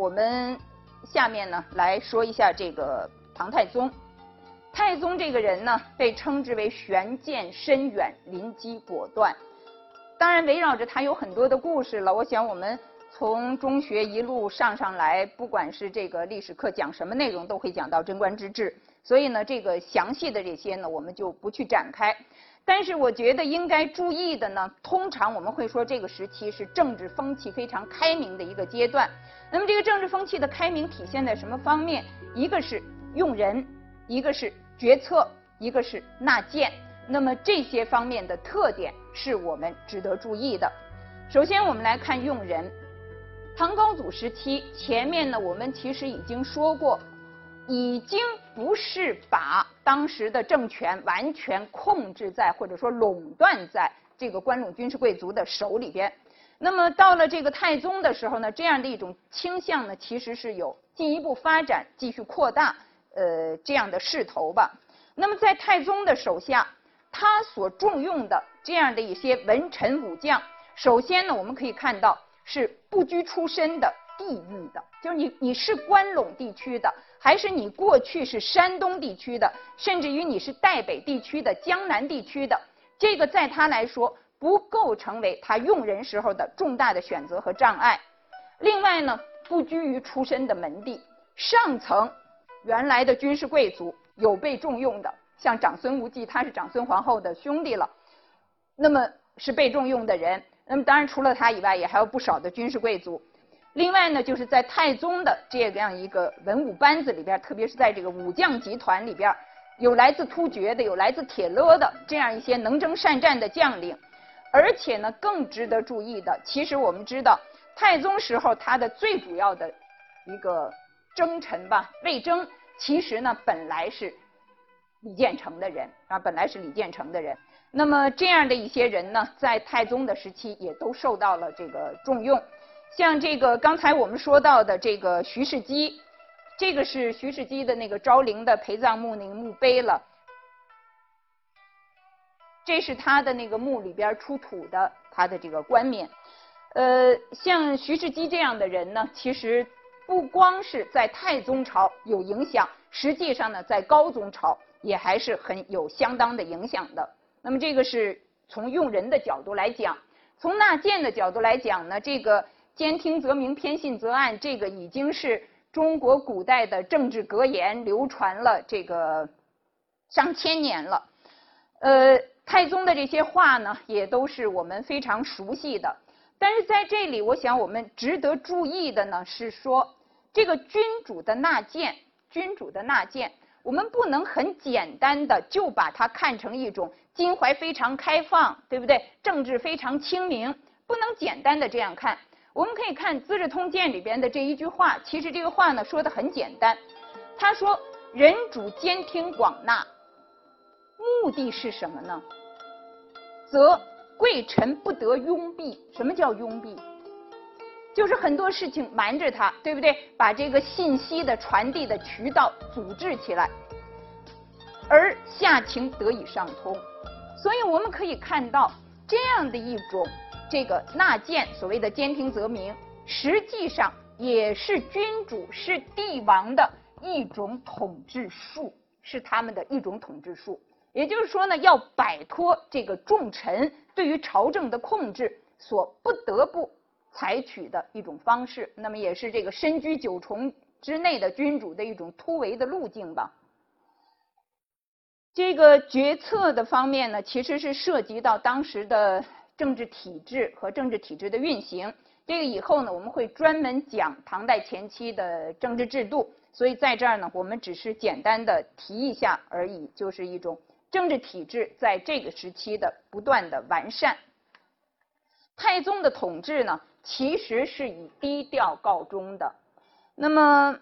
我们下面呢来说一下这个唐太宗。太宗这个人呢，被称之为悬剑深远、临机果断。当然，围绕着他有很多的故事了。我想我们从中学一路上上来，不管是这个历史课讲什么内容，都会讲到贞观之治。所以呢，这个详细的这些呢，我们就不去展开。但是我觉得应该注意的呢，通常我们会说这个时期是政治风气非常开明的一个阶段。那么这个政治风气的开明体现在什么方面？一个是用人，一个是决策，一个是纳谏。那么这些方面的特点是我们值得注意的。首先我们来看用人。唐高祖时期，前面呢我们其实已经说过。已经不是把当时的政权完全控制在或者说垄断在这个关陇军事贵族的手里边。那么到了这个太宗的时候呢，这样的一种倾向呢，其实是有进一步发展、继续扩大呃这样的势头吧。那么在太宗的手下，他所重用的这样的一些文臣武将，首先呢，我们可以看到是不拘出身的。地域的，就是你你是关陇地区的，还是你过去是山东地区的，甚至于你是代北地区的、江南地区的，这个在他来说不构成为他用人时候的重大的选择和障碍。另外呢，不拘于出身的门第，上层原来的军事贵族有被重用的，像长孙无忌，他是长孙皇后的兄弟了，那么是被重用的人。那么当然除了他以外，也还有不少的军事贵族。另外呢，就是在太宗的这样一个文武班子里边，特别是在这个武将集团里边，有来自突厥的，有来自铁勒的这样一些能征善战的将领。而且呢，更值得注意的，其实我们知道，太宗时候他的最主要的一个征臣吧，魏征，其实呢本来是李建成的人啊，本来是李建成的人。那么这样的一些人呢，在太宗的时期也都受到了这个重用。像这个刚才我们说到的这个徐世基，这个是徐世基的那个昭陵的陪葬墓那个墓碑了。这是他的那个墓里边出土的他的这个冠冕。呃，像徐世基这样的人呢，其实不光是在太宗朝有影响，实际上呢，在高宗朝也还是很有相当的影响的。那么这个是从用人的角度来讲，从纳谏的角度来讲呢，这个。兼听则明，偏信则暗，这个已经是中国古代的政治格言，流传了这个上千年了。呃，太宗的这些话呢，也都是我们非常熟悉的。但是在这里，我想我们值得注意的呢，是说这个君主的纳谏，君主的纳谏，我们不能很简单的就把它看成一种襟怀非常开放，对不对？政治非常清明，不能简单的这样看。我们可以看《资治通鉴》里边的这一句话，其实这个话呢说的很简单。他说：“人主兼听广纳，目的是什么呢？则贵臣不得拥蔽。什么叫拥蔽？就是很多事情瞒着他，对不对？把这个信息的传递的渠道组织起来，而下情得以上通。所以我们可以看到这样的一种。”这个纳谏，所谓的兼听则明，实际上也是君主、是帝王的一种统治术，是他们的一种统治术。也就是说呢，要摆脱这个重臣对于朝政的控制所不得不采取的一种方式。那么，也是这个身居九重之内的君主的一种突围的路径吧。这个决策的方面呢，其实是涉及到当时的。政治体制和政治体制的运行，这个以后呢，我们会专门讲唐代前期的政治制度，所以在这儿呢，我们只是简单的提一下而已，就是一种政治体制在这个时期的不断的完善。太宗的统治呢，其实是以低调告终的。那么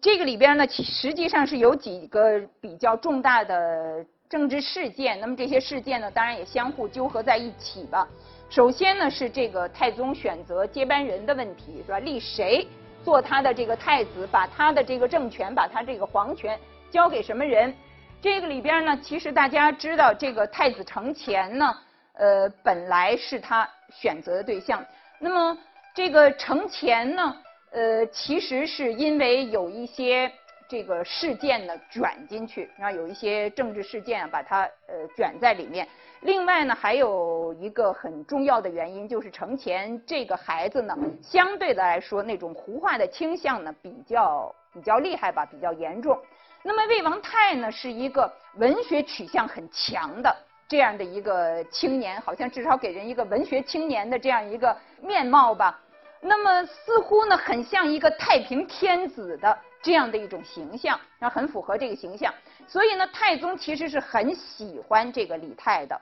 这个里边呢，实际上是有几个比较重大的。政治事件，那么这些事件呢，当然也相互纠合在一起吧。首先呢，是这个太宗选择接班人的问题，是吧？立谁做他的这个太子，把他的这个政权，把他这个皇权交给什么人？这个里边呢，其实大家知道，这个太子承乾呢，呃，本来是他选择的对象。那么这个承乾呢，呃，其实是因为有一些这个事件呢卷进去，然后有一些政治事件把它呃卷在里面。另外呢，还有一个很重要的原因，就是程前这个孩子呢，相对的来说，那种胡化的倾向呢比较比较厉害吧，比较严重。那么魏王泰呢，是一个文学取向很强的这样的一个青年，好像至少给人一个文学青年的这样一个面貌吧。那么似乎呢，很像一个太平天子的这样的一种形象，那很符合这个形象。所以呢，太宗其实是很喜欢这个李泰的。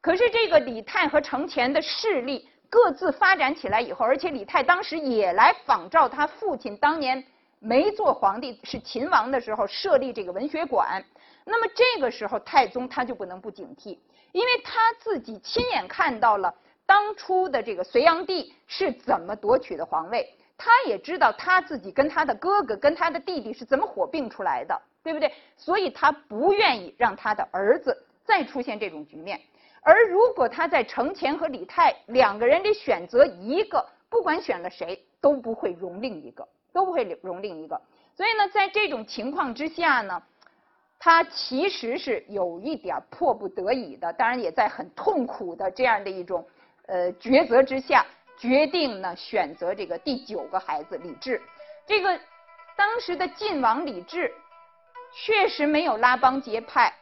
可是这个李泰和程前的势力各自发展起来以后，而且李泰当时也来仿照他父亲当年没做皇帝是秦王的时候设立这个文学馆。那么这个时候太宗他就不能不警惕，因为他自己亲眼看到了当初的这个隋炀帝是怎么夺取的皇位，他也知道他自己跟他的哥哥跟他的弟弟是怎么火并出来的，对不对？所以他不愿意让他的儿子再出现这种局面。而如果他在程前和李泰两个人里选择一个，不管选了谁都不会容另一个，都不会容另一个。所以呢，在这种情况之下呢，他其实是有一点迫不得已的，当然也在很痛苦的这样的一种呃抉择之下，决定呢选择这个第九个孩子李治。这个当时的晋王李治确实没有拉帮结派。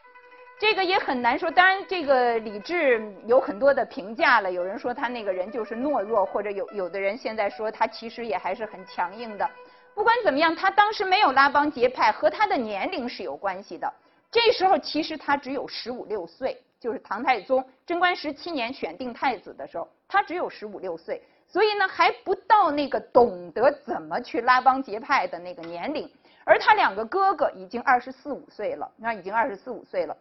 这个也很难说，当然这个李治有很多的评价了。有人说他那个人就是懦弱，或者有有的人现在说他其实也还是很强硬的。不管怎么样，他当时没有拉帮结派，和他的年龄是有关系的。这时候其实他只有十五六岁，就是唐太宗贞观十七年选定太子的时候，他只有十五六岁，所以呢还不到那个懂得怎么去拉帮结派的那个年龄。而他两个哥哥已经二十四五岁了，那已经二十四五岁了。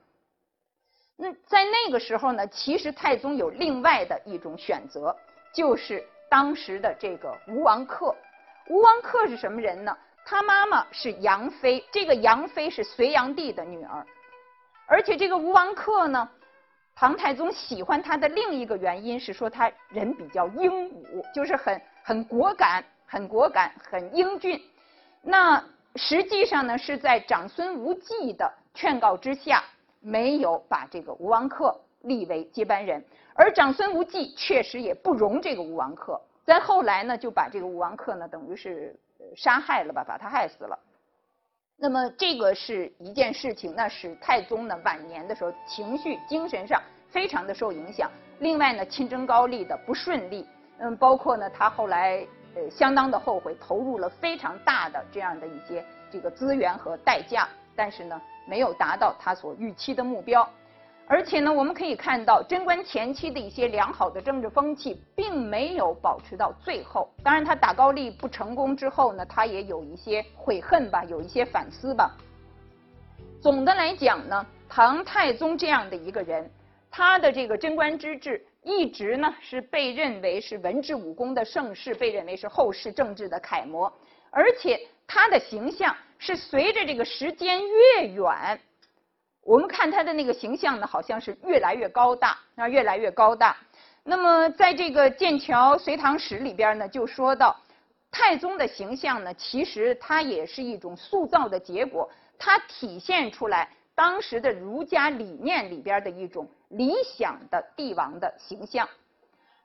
那在那个时候呢，其实太宗有另外的一种选择，就是当时的这个吴王恪。吴王恪是什么人呢？他妈妈是杨妃，这个杨妃是隋炀帝的女儿。而且这个吴王恪呢，唐太宗喜欢他的另一个原因是说他人比较英武，就是很很果敢、很果敢、很英俊。那实际上呢，是在长孙无忌的劝告之下。没有把这个吴王恪立为接班人，而长孙无忌确实也不容这个吴王恪。在后来呢，就把这个吴王恪呢，等于是杀害了吧，把他害死了。那么这个是一件事情，那使太宗呢晚年的时候情绪、精神上非常的受影响。另外呢，亲征高丽的不顺利，嗯，包括呢他后来呃相当的后悔，投入了非常大的这样的一些这个资源和代价，但是呢。没有达到他所预期的目标，而且呢，我们可以看到贞观前期的一些良好的政治风气，并没有保持到最后。当然，他打高丽不成功之后呢，他也有一些悔恨吧，有一些反思吧。总的来讲呢，唐太宗这样的一个人，他的这个贞观之治一直呢是被认为是文治武功的盛世，被认为是后世政治的楷模，而且他的形象。是随着这个时间越远，我们看他的那个形象呢，好像是越来越高大，啊，越来越高大。那么在这个《剑桥隋唐史》里边呢，就说到太宗的形象呢，其实它也是一种塑造的结果，它体现出来当时的儒家理念里边的一种理想的帝王的形象。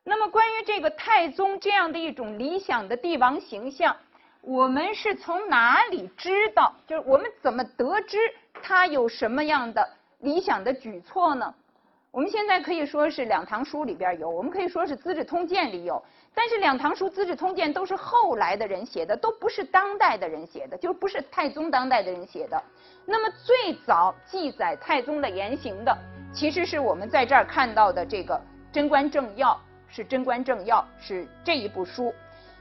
那么关于这个太宗这样的一种理想的帝王形象。我们是从哪里知道？就是我们怎么得知他有什么样的理想的举措呢？我们现在可以说是《两唐书》里边有，我们可以说是《资治通鉴》里有，但是《两唐书》《资治通鉴》都是后来的人写的，都不是当代的人写的，就不是太宗当代的人写的。那么最早记载太宗的言行的，其实是我们在这儿看到的这个《贞观政要》，是《贞观政要》，是这一部书。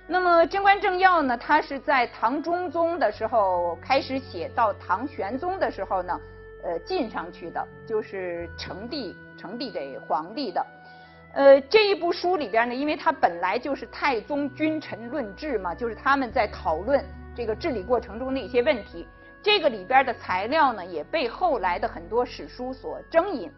那么《贞观政要》呢，它是在唐中宗的时候开始写，到唐玄宗的时候呢，呃，进上去的，就是呈递、呈递给皇帝的。呃，这一部书里边呢，因为它本来就是太宗君臣论治嘛，就是他们在讨论这个治理过程中的一些问题。这个里边的材料呢，也被后来的很多史书所征引。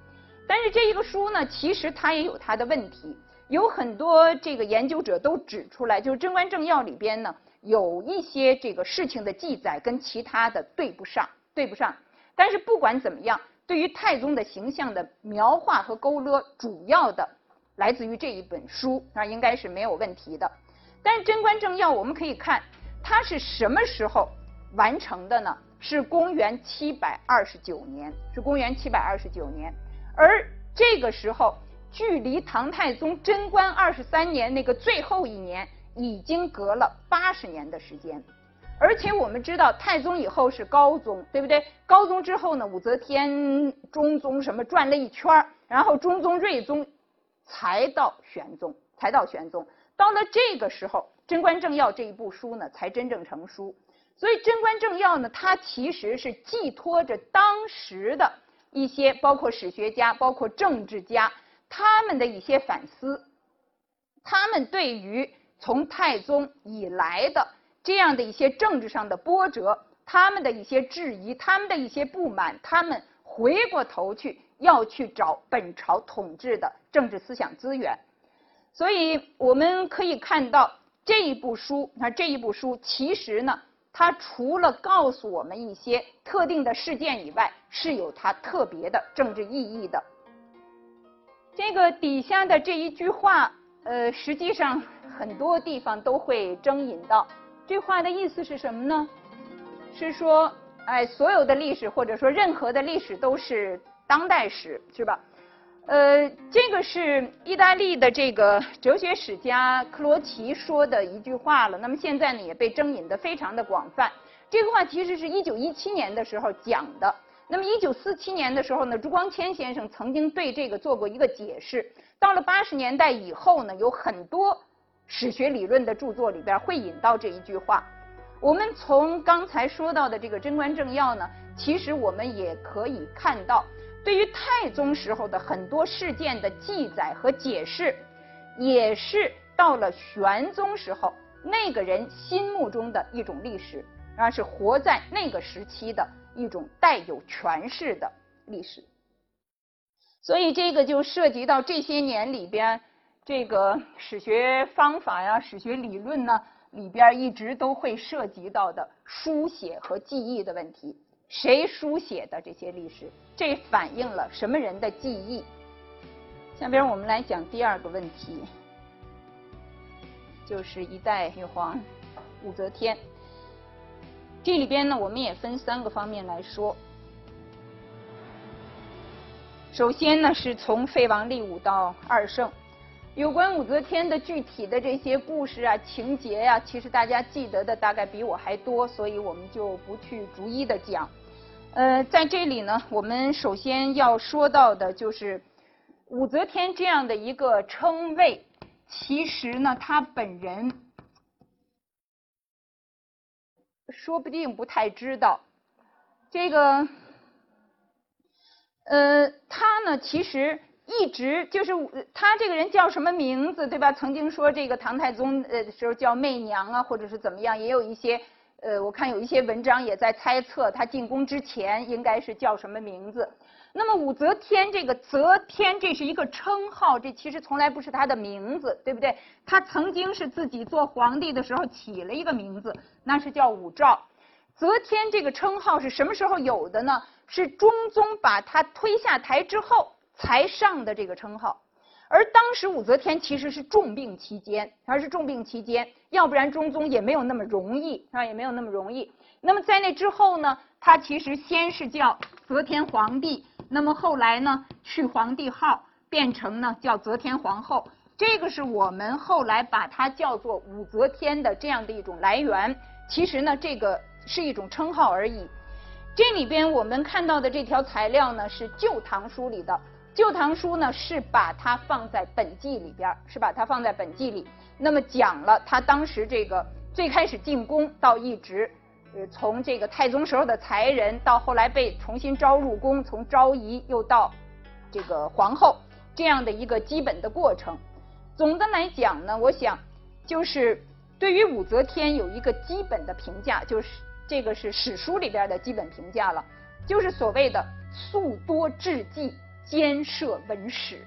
但是这一个书呢，其实它也有它的问题。有很多这个研究者都指出来，就是《贞观政要》里边呢，有一些这个事情的记载跟其他的对不上，对不上。但是不管怎么样，对于太宗的形象的描画和勾勒，主要的来自于这一本书，那应该是没有问题的。但是《贞观政要》，我们可以看它是什么时候完成的呢？是公元七百二十九年，是公元七百二十九年。而这个时候，距离唐太宗贞观二十三年那个最后一年，已经隔了八十年的时间。而且我们知道，太宗以后是高宗，对不对？高宗之后呢，武则天、中宗什么转了一圈然后中宗、睿宗才到玄宗，才到玄宗。到了这个时候，《贞观政要》这一部书呢，才真正成书。所以，《贞观政要》呢，它其实是寄托着当时的一些，包括史学家、包括政治家他们的一些反思，他们对于从太宗以来的。这样的一些政治上的波折，他们的一些质疑，他们的一些不满，他们回过头去要去找本朝统治的政治思想资源。所以我们可以看到这一部书，那这一部书其实呢，它除了告诉我们一些特定的事件以外，是有它特别的政治意义的。这个底下的这一句话，呃，实际上很多地方都会征引到。这话的意思是什么呢？是说，哎，所有的历史或者说任何的历史都是当代史，是吧？呃，这个是意大利的这个哲学史家克罗齐说的一句话了。那么现在呢，也被征引的非常的广泛。这个话其实是一九一七年的时候讲的。那么一九四七年的时候呢，朱光潜先生曾经对这个做过一个解释。到了八十年代以后呢，有很多。史学理论的著作里边会引到这一句话。我们从刚才说到的这个《贞观政要》呢，其实我们也可以看到，对于太宗时候的很多事件的记载和解释，也是到了玄宗时候那个人心目中的一种历史，而是活在那个时期的一种带有诠释的历史。所以这个就涉及到这些年里边。这个史学方法呀，史学理论呢，里边一直都会涉及到的书写和记忆的问题。谁书写的这些历史？这反映了什么人的记忆？下边我们来讲第二个问题，就是一代女皇武则天。这里边呢，我们也分三个方面来说。首先呢，是从废王立武到二圣。有关武则天的具体的这些故事啊、情节呀，其实大家记得的大概比我还多，所以我们就不去逐一的讲。呃，在这里呢，我们首先要说到的就是武则天这样的一个称谓，其实呢，她本人说不定不太知道这个。呃，她呢，其实。一直就是他这个人叫什么名字，对吧？曾经说这个唐太宗呃时候叫媚娘啊，或者是怎么样，也有一些呃，我看有一些文章也在猜测他进宫之前应该是叫什么名字。那么武则天这个则天这是一个称号，这其实从来不是他的名字，对不对？他曾经是自己做皇帝的时候起了一个名字，那是叫武曌。则天这个称号是什么时候有的呢？是中宗把他推下台之后。才上的这个称号，而当时武则天其实是重病期间，而是重病期间，要不然中宗也没有那么容易，啊，也没有那么容易。那么在那之后呢，他其实先是叫则天皇帝，那么后来呢去皇帝号，变成呢叫则天皇后。这个是我们后来把它叫做武则天的这样的一种来源。其实呢，这个是一种称号而已。这里边我们看到的这条材料呢，是《旧唐书》里的。《旧唐书》呢是把它放在本纪里边，是把它放在本纪里。那么讲了他当时这个最开始进宫到一直，呃，从这个太宗时候的才人，到后来被重新招入宫，从昭仪又到这个皇后这样的一个基本的过程。总的来讲呢，我想就是对于武则天有一个基本的评价，就是这个是史书里边的基本评价了，就是所谓的素多智计。兼涉文史，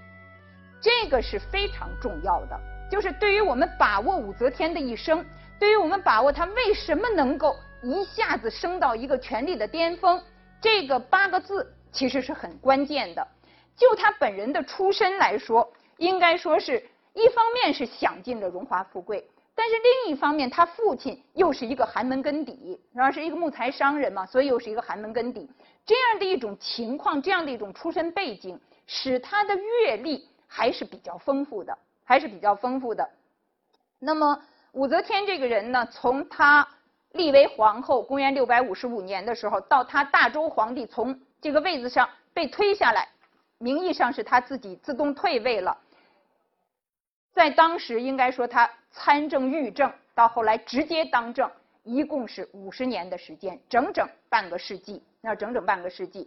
这个是非常重要的。就是对于我们把握武则天的一生，对于我们把握她为什么能够一下子升到一个权力的巅峰，这个八个字其实是很关键的。就她本人的出身来说，应该说是一方面是享尽了荣华富贵，但是另一方面，他父亲又是一个寒门根底，然后是一个木材商人嘛，所以又是一个寒门根底。这样的一种情况，这样的一种出身背景，使他的阅历还是比较丰富的，还是比较丰富的。那么。武则天这个人呢，从她立为皇后，公元六百五十五年的时候，到她大周皇帝从这个位子上被推下来，名义上是她自己自动退位了。在当时，应该说他参政议政，到后来直接当政，一共是五十年的时间，整整半个世纪。那整整半个世纪。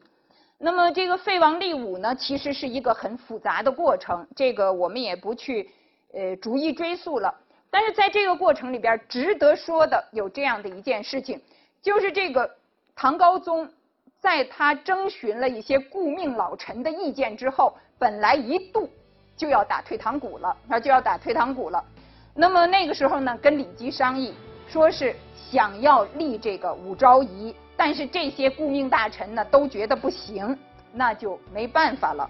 那么这个废王立武呢，其实是一个很复杂的过程，这个我们也不去呃逐一追溯了。但是在这个过程里边，值得说的有这样的一件事情，就是这个唐高宗在他征询了一些顾命老臣的意见之后，本来一度就要打退堂鼓了，他，就要打退堂鼓了。那么那个时候呢，跟李基商议，说是想要立这个武昭仪，但是这些顾命大臣呢都觉得不行，那就没办法了。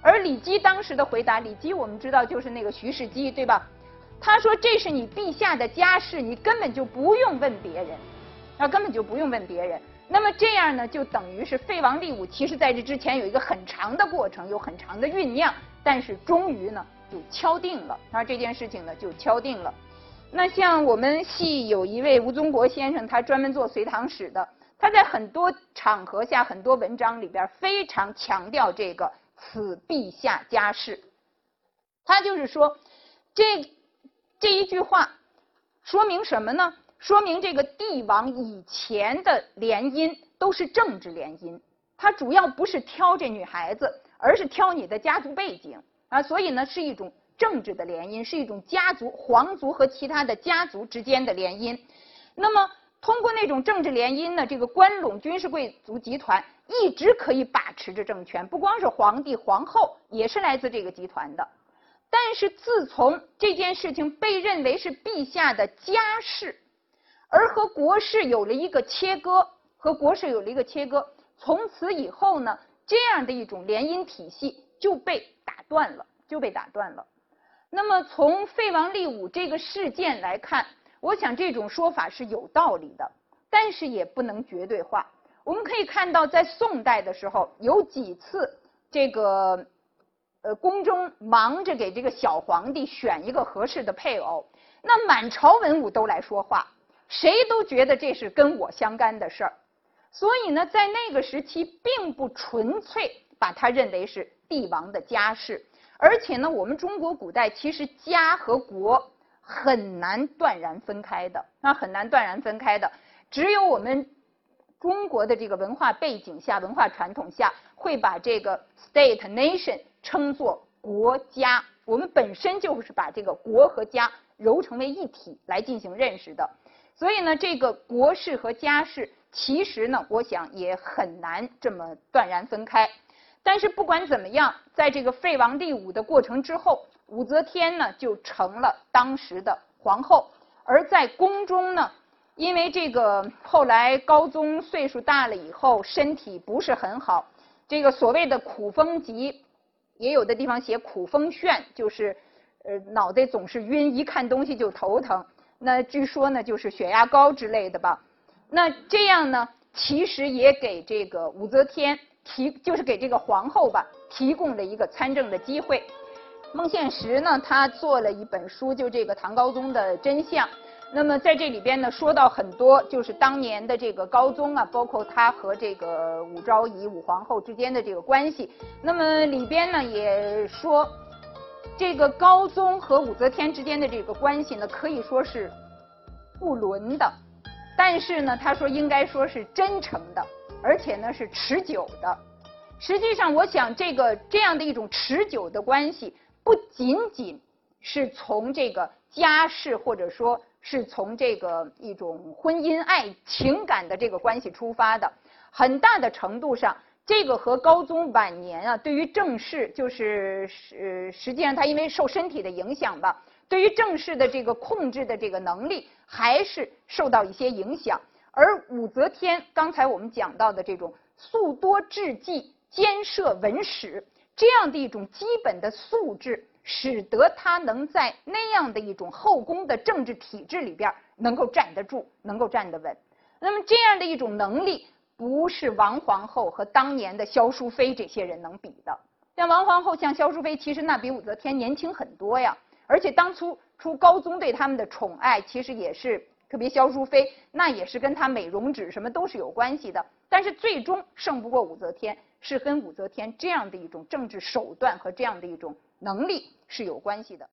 而李基当时的回答，李基我们知道就是那个徐世基，对吧？他说：“这是你陛下的家事，你根本就不用问别人，那，根本就不用问别人。那么这样呢，就等于是废王立武。其实在这之前有一个很长的过程，有很长的酝酿，但是终于呢就敲定了。啊，这件事情呢就敲定了。那像我们系有一位吴宗国先生，他专门做隋唐史的，他在很多场合下、很多文章里边非常强调这个‘此陛下家事’，他就是说这。”这一句话说明什么呢？说明这个帝王以前的联姻都是政治联姻，他主要不是挑这女孩子，而是挑你的家族背景啊，所以呢是一种政治的联姻，是一种家族皇族和其他的家族之间的联姻。那么通过那种政治联姻呢，这个关陇军事贵族集团一直可以把持着政权，不光是皇帝皇后，也是来自这个集团的。但是自从这件事情被认为是陛下的家事，而和国事有了一个切割，和国事有了一个切割，从此以后呢，这样的一种联姻体系就被打断了，就被打断了。那么从废王立武这个事件来看，我想这种说法是有道理的，但是也不能绝对化。我们可以看到，在宋代的时候，有几次这个。呃，宫中忙着给这个小皇帝选一个合适的配偶，那满朝文武都来说话，谁都觉得这是跟我相干的事儿，所以呢，在那个时期并不纯粹把它认为是帝王的家事，而且呢，我们中国古代其实家和国很难断然分开的，那很难断然分开的，只有我们中国的这个文化背景下、文化传统下，会把这个 state nation。称作国家，我们本身就是把这个国和家揉成为一体来进行认识的，所以呢，这个国事和家事其实呢，我想也很难这么断然分开。但是不管怎么样，在这个废王立武的过程之后，武则天呢就成了当时的皇后，而在宫中呢，因为这个后来高宗岁数大了以后，身体不是很好，这个所谓的苦风疾。也有的地方写苦风眩，就是呃脑袋总是晕，一看东西就头疼。那据说呢，就是血压高之类的吧。那这样呢，其实也给这个武则天提，就是给这个皇后吧，提供了一个参政的机会。孟宪实呢，他做了一本书，就这个唐高宗的真相。那么在这里边呢，说到很多，就是当年的这个高宗啊，包括他和这个武昭仪、武皇后之间的这个关系。那么里边呢也说，这个高宗和武则天之间的这个关系呢，可以说是不伦的，但是呢，他说应该说是真诚的，而且呢是持久的。实际上，我想这个这样的一种持久的关系，不仅仅是从这个家世或者说。是从这个一种婚姻爱情感的这个关系出发的，很大的程度上，这个和高宗晚年啊，对于政事就是实实际上他因为受身体的影响吧，对于政事的这个控制的这个能力还是受到一些影响。而武则天刚才我们讲到的这种素多智计、兼摄文史这样的一种基本的素质，使得她能在那样的一种后宫的政治体制里边能够站得住，能够站得稳。那么这样的一种能力，不是王皇后和当年的萧淑妃这些人能比的。像王皇后，像萧淑妃，其实那比武则天年轻很多呀。而且当初出高宗对他们的宠爱，其实也是特别萧淑妃，那也是跟她美容指什么都是有关系的。但是最终胜不过武则天，是跟武则天这样的一种政治手段和这样的一种能力是有关系的。